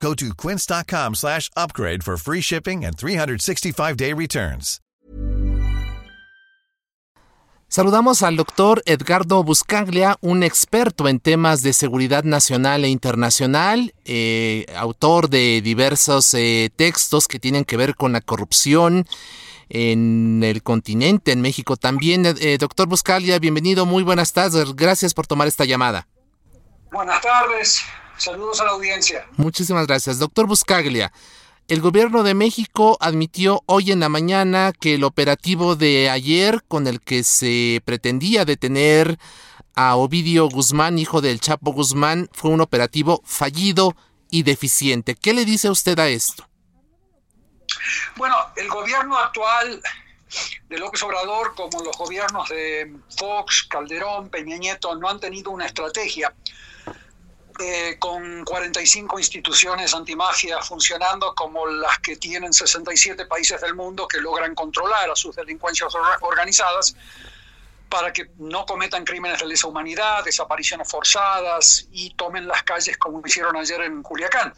Go to quince.com slash upgrade for free shipping and 365-day returns. Saludamos al doctor Edgardo Buscaglia, un experto en temas de seguridad nacional e internacional, eh, autor de diversos eh, textos que tienen que ver con la corrupción en el continente, en México también. Eh, doctor Buscaglia, bienvenido, muy buenas tardes, gracias por tomar esta llamada. Buenas tardes, saludos a la audiencia. Muchísimas gracias. Doctor Buscaglia, el gobierno de México admitió hoy en la mañana que el operativo de ayer con el que se pretendía detener a Ovidio Guzmán, hijo del Chapo Guzmán, fue un operativo fallido y deficiente. ¿Qué le dice usted a esto? Bueno, el gobierno actual de López Obrador, como los gobiernos de Fox, Calderón, Peña Nieto, no han tenido una estrategia eh, con 45 instituciones antimafia funcionando como las que tienen 67 países del mundo que logran controlar a sus delincuencias organizadas para que no cometan crímenes de lesa humanidad, desapariciones forzadas y tomen las calles como hicieron ayer en Culiacán.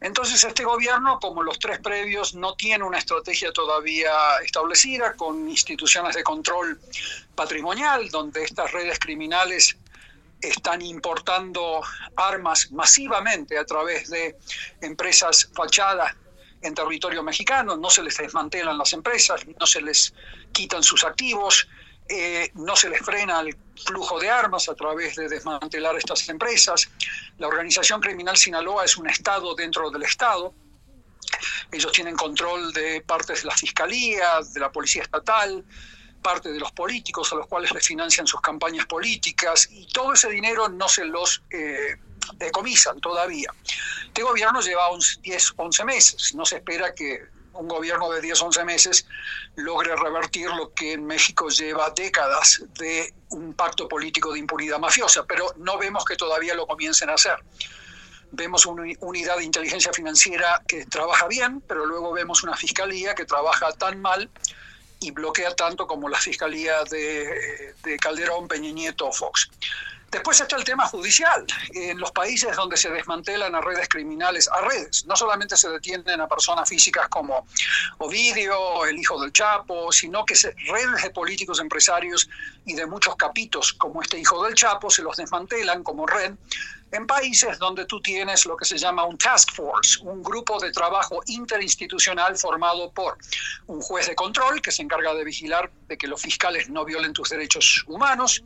Entonces este gobierno, como los tres previos, no tiene una estrategia todavía establecida con instituciones de control patrimonial, donde estas redes criminales están importando armas masivamente a través de empresas fachadas en territorio mexicano, no se les desmantelan las empresas, no se les quitan sus activos, eh, no se les frena el flujo de armas a través de desmantelar estas empresas. La organización criminal Sinaloa es un Estado dentro del Estado. Ellos tienen control de partes de la Fiscalía, de la Policía Estatal, parte de los políticos a los cuales les financian sus campañas políticas y todo ese dinero no se los eh, decomisan todavía. Este gobierno lleva 10, 11 meses, no se espera que un gobierno de 10, 11 meses logre revertir lo que en México lleva décadas de un pacto político de impunidad mafiosa, pero no vemos que todavía lo comiencen a hacer. Vemos una unidad de inteligencia financiera que trabaja bien, pero luego vemos una fiscalía que trabaja tan mal y bloquea tanto como la Fiscalía de, Calderón, Peña Nieto o Fox. Después está el tema judicial. En los países donde se desmantelan a redes criminales, a redes, no solamente se detienen a personas físicas como Ovidio, el hijo del Chapo, sino que se, redes de políticos, empresarios y de muchos capitos como este hijo del Chapo se los desmantelan como red en países donde tú tienes lo que se llama un task force, un grupo de trabajo interinstitucional formado por un juez de control que se encarga de vigilar de que los fiscales no violen tus derechos humanos,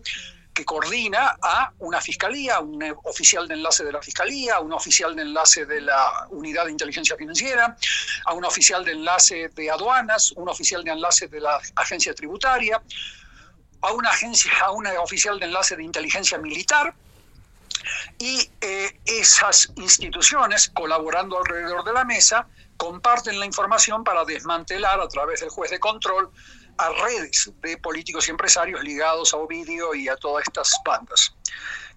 que coordina a una fiscalía, un oficial de enlace de la fiscalía, un oficial de enlace de la unidad de inteligencia financiera, a un oficial de enlace de aduanas, un oficial de enlace de la agencia tributaria, a una agencia, a una oficial de enlace de inteligencia militar, y eh, esas instituciones, colaborando alrededor de la mesa, comparten la información para desmantelar a través del juez de control a redes de políticos y empresarios ligados a Ovidio y a todas estas bandas.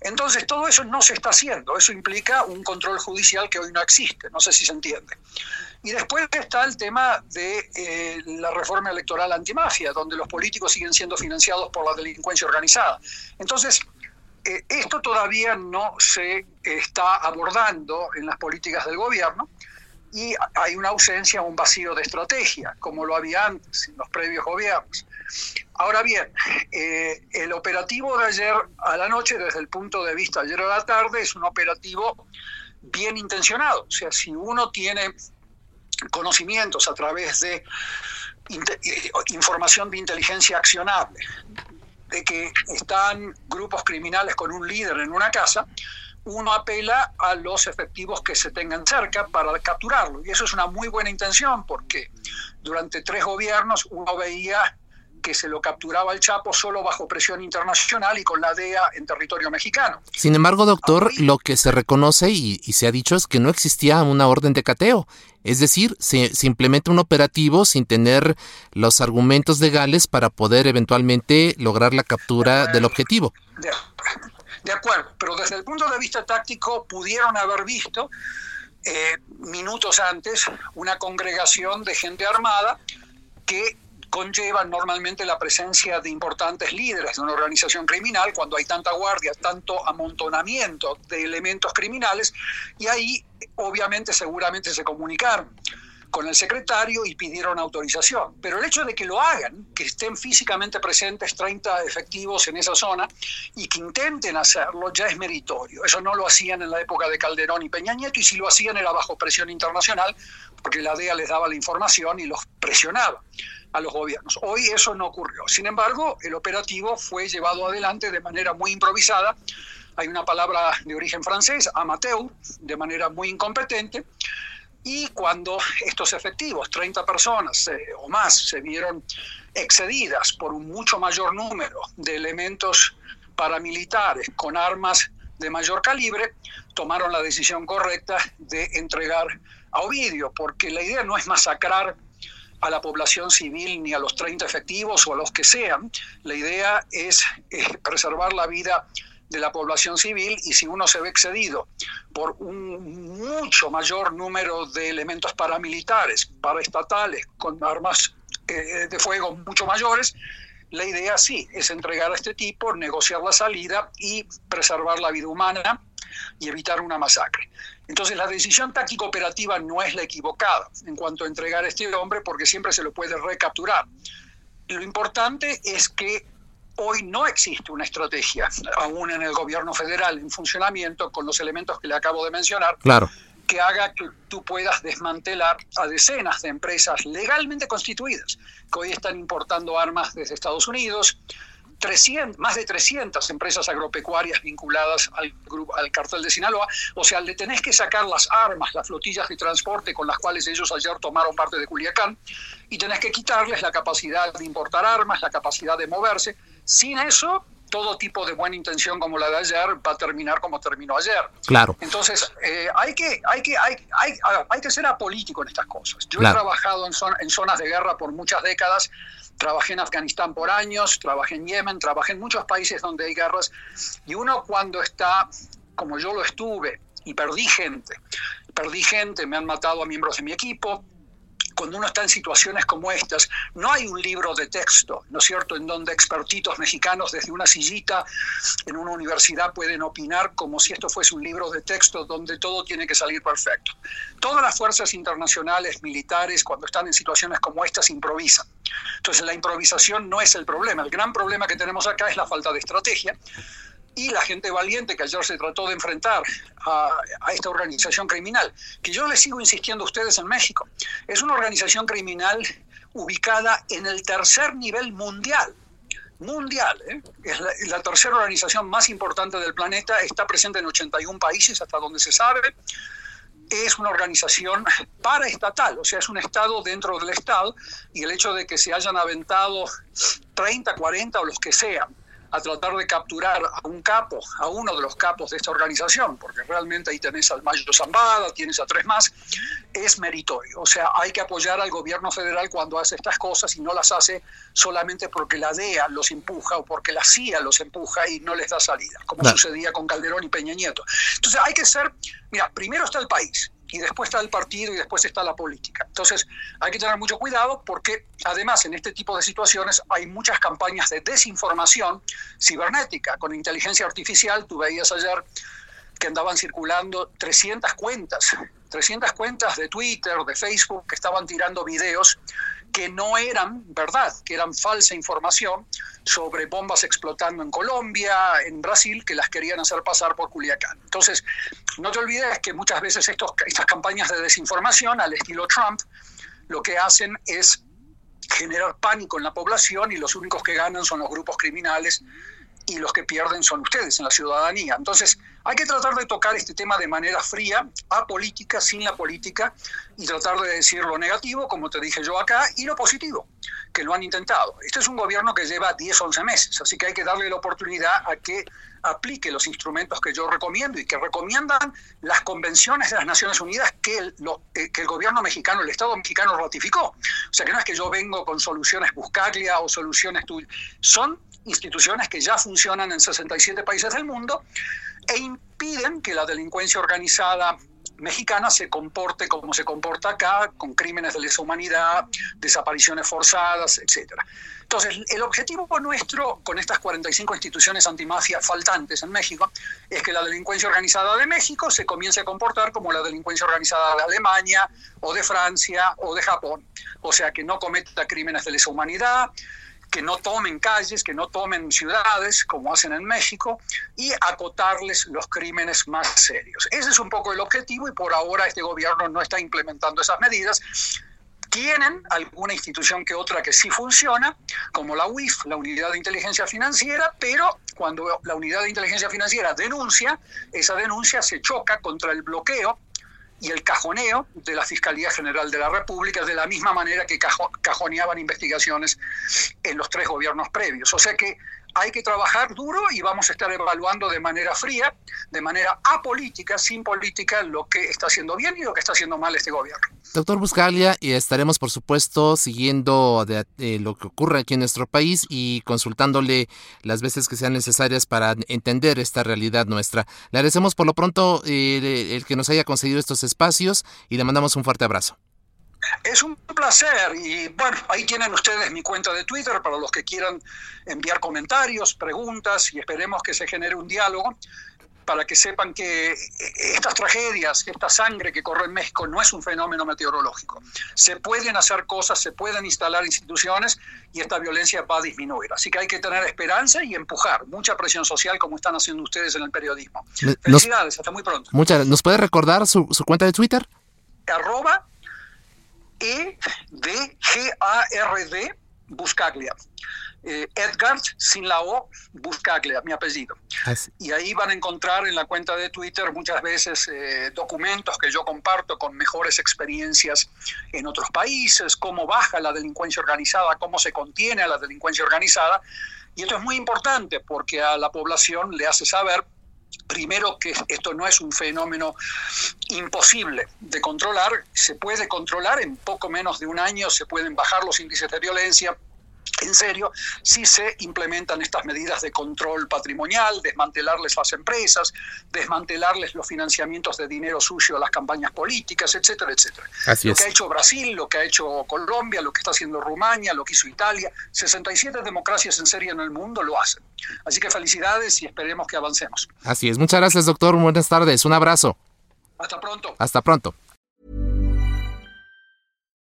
Entonces, todo eso no se está haciendo. Eso implica un control judicial que hoy no existe. No sé si se entiende. Y después está el tema de eh, la reforma electoral antimafia, donde los políticos siguen siendo financiados por la delincuencia organizada. Entonces, eh, esto todavía no se está abordando en las políticas del gobierno y hay una ausencia, un vacío de estrategia, como lo había antes en los previos gobiernos. Ahora bien, eh, el operativo de ayer a la noche, desde el punto de vista de ayer a la tarde, es un operativo bien intencionado. O sea, si uno tiene conocimientos a través de eh, información de inteligencia accionable, de que están grupos criminales con un líder en una casa, uno apela a los efectivos que se tengan cerca para capturarlo. Y eso es una muy buena intención porque durante tres gobiernos uno veía que se lo capturaba el Chapo solo bajo presión internacional y con la DEA en territorio mexicano. Sin embargo, doctor, lo que se reconoce y, se ha dicho es que no existía una orden de cateo. Es decir, se, implementa un operativo sin tener los argumentos legales para poder eventualmente lograr la captura del objetivo. De, acuerdo, pero desde el punto de vista táctico pudieron haber visto eh, minutos antes una congregación de gente armada que conllevan normalmente la presencia de importantes líderes de una organización criminal cuando hay tanta guardia, tanto amontonamiento de elementos criminales y ahí obviamente seguramente se comunicaron con el secretario y pidieron autorización. Pero el hecho de que lo hagan, que estén físicamente presentes 30 efectivos en esa zona y que intenten hacerlo, ya es meritorio. Eso no lo hacían en la época de Calderón y Peña Nieto y si lo hacían era bajo presión internacional porque la DEA les daba la información y los presionaba a los gobiernos. Hoy eso no ocurrió. Sin embargo, el operativo fue llevado adelante de manera muy improvisada. Hay una palabra de origen francés, amateur, de manera muy incompetente. Y cuando estos efectivos, 30 personas eh, o más, se vieron excedidas por un mucho mayor número de elementos paramilitares con armas de mayor calibre, tomaron la decisión correcta de entregar a Ovidio, porque la idea no es masacrar a la población civil ni a los 30 efectivos o a los que sean. La idea es eh, preservar la vida de la población civil y si uno se ve excedido por un mucho mayor número de elementos paramilitares, paraestatales, con armas eh, de fuego mucho mayores, la idea sí es entregar a este tipo, negociar la salida y preservar la vida humana y evitar una masacre. Entonces la decisión táctico operativa no es la equivocada en cuanto a entregar a este hombre porque siempre se lo puede recapturar. Lo importante es que hoy no existe una estrategia, aún en el gobierno federal, en funcionamiento, con los elementos que le acabo de mencionar, claro. que haga que tú puedas desmantelar a decenas de empresas legalmente constituidas que hoy están importando armas desde Estados Unidos, 300, más de 300 empresas agropecuarias vinculadas al, grupo, al cartel de Sinaloa. O sea, le tenés que sacar las armas, las flotillas de transporte con las cuales ellos ayer tomaron parte de Culiacán y tenés que quitarles la capacidad de importar armas, la capacidad de moverse. Sin eso, todo tipo de buena intención como la de ayer va a terminar como terminó ayer. Claro. Entonces, eh, hay, que, hay, que, hay, hay, hay, que ser apolítico en estas cosas. Yo he trabajado en, en zonas de guerra por muchas décadas Trabajé en Afganistán por años, trabajé en Yemen, trabajé en muchos países donde hay guerras y uno cuando está, como yo lo estuve, y perdí gente, perdí gente, me han matado a miembros de mi equipo, cuando uno está en situaciones como estas, no hay un libro de texto, ¿no es cierto?, en donde expertitos mexicanos desde una sillita en una universidad pueden opinar como si esto fuese un libro de texto donde todo tiene que salir perfecto. Todas las fuerzas internacionales, militares, cuando están en situaciones como estas, improvisan. Entonces la improvisación no es el problema, el gran problema que tenemos acá es la falta de estrategia y la gente valiente que ayer se trató de enfrentar a, esta organización criminal, que yo les sigo insistiendo a ustedes en México, es una organización criminal ubicada en el tercer nivel mundial. Mundial, ¿eh? es la, la, tercera organización más importante del planeta, está presente en 81 países hasta donde se sabe, es una organización paraestatal, o sea, es un Estado dentro del Estado, y el hecho de que se hayan aventado 30, 40 o los que sean a tratar de capturar a un capo, a uno de los capos de esta organización, porque realmente ahí tenés al Mayo Zambada, tienes a tres más, es meritorio. O sea, hay que apoyar al gobierno federal cuando hace estas cosas y no las hace solamente porque la DEA los empuja o porque la CIA los empuja y no les da salida, como sucedía con Calderón y Peña Nieto. Entonces hay que ser, mira, primero está el país, y después está el partido y después está la política. Entonces hay que tener mucho cuidado porque además en este tipo de situaciones hay muchas campañas de desinformación cibernética con inteligencia artificial. Tú veías ayer que andaban circulando 300 cuentas, 300 cuentas de Twitter, de Facebook, que estaban tirando videos que no eran verdad, que eran falsa información sobre bombas explotando en Colombia, en Brasil, que las querían hacer pasar por Culiacán. Entonces, no te olvides que muchas veces estas campañas de desinformación al estilo Trump lo que hacen es generar pánico en la población y los únicos que ganan son los grupos criminales y los que pierden son ustedes en la ciudadanía. Entonces, hay que tratar de tocar este tema de manera fría, apolítica, sin la política, y tratar de decir lo negativo, como te dije yo acá, y lo positivo. que lo han intentado. Este es un gobierno que lleva 10, 11 meses, así que hay que darle la oportunidad a que aplique los instrumentos que yo recomiendo y que recomiendan las convenciones de las Naciones Unidas que el, eh, que el gobierno mexicano, el Estado mexicano ratificó. O sea que no es que yo vengo con soluciones Buscaglia o soluciones tuyas, son instituciones que ya funcionan en 67 países del mundo e impiden que la delincuencia organizada mexicana se comporte como se comporta acá, con crímenes de lesa humanidad, desapariciones forzadas, etc. Entonces, el objetivo nuestro con estas 45 instituciones antimafia faltantes en México es que la delincuencia organizada de México se comience a comportar como la delincuencia organizada de Alemania o de Francia o de Japón. O sea, que no cometa crímenes de lesa humanidad, que no tomen calles, que no tomen ciudades, como hacen en México, y acotarles los crímenes más serios. Ese es un poco el objetivo y por ahora este gobierno no está implementando esas medidas. Tienen alguna institución que otra que sí funciona, como la UIF, la Unidad de Inteligencia Financiera, pero cuando la Unidad de Inteligencia Financiera denuncia, esa denuncia se choca contra el bloqueo y el cajoneo de la Fiscalía General de la República, de la misma manera que cajoneaban investigaciones en los tres gobiernos previos. O sea que hay que trabajar duro y vamos a estar evaluando de manera fría, de manera apolítica, sin política, lo que está haciendo bien y lo que está haciendo mal este gobierno. Doctor Buscalia, estaremos por supuesto siguiendo lo que ocurre aquí en nuestro país y consultándole las veces que sean necesarias para entender esta realidad nuestra. Le agradecemos por lo pronto eh, el que nos haya conseguido estos espacios y le mandamos un fuerte abrazo. Es un placer y bueno, ahí tienen ustedes mi cuenta de Twitter para los que quieran enviar comentarios, preguntas y esperemos que se genere un diálogo para que sepan que estas tragedias, esta sangre que corre en México no es un fenómeno meteorológico. Se pueden hacer cosas, se pueden instalar instituciones y esta violencia va a disminuir. Así que hay que tener esperanza y empujar mucha presión social como están haciendo ustedes en el periodismo. Felicidades, hasta muy pronto. Muchas, ¿Nos puede recordar su, su cuenta de Twitter? Arroba e-D-G-A-R-D, Buscaglia. Eh, Edgar, sin la O, Buscaglia, mi apellido. Y ahí van a encontrar en la cuenta de Twitter muchas veces eh, documentos que yo comparto con mejores experiencias en otros países, cómo baja la delincuencia organizada, cómo se contiene a la delincuencia organizada. Y esto es muy importante porque a la población le hace saber Primero que esto no es un fenómeno imposible de controlar, se puede controlar en poco menos de un año, se pueden bajar los índices de violencia, en serio si se implementan estas medidas de control patrimonial, desmantelarles las empresas, desmantelarles los financiamientos de dinero sucio a las campañas políticas, etcétera, etcétera. lo que ha hecho Brasil, lo que ha hecho Colombia, lo que está haciendo Rumania, lo que hizo Italia, 67 democracias en serio en el mundo lo hacen. Así que felicidades y esperemos que avancemos. Así es. Muchas gracias, doctor. Buenas tardes. Un abrazo. Hasta pronto. Hasta pronto.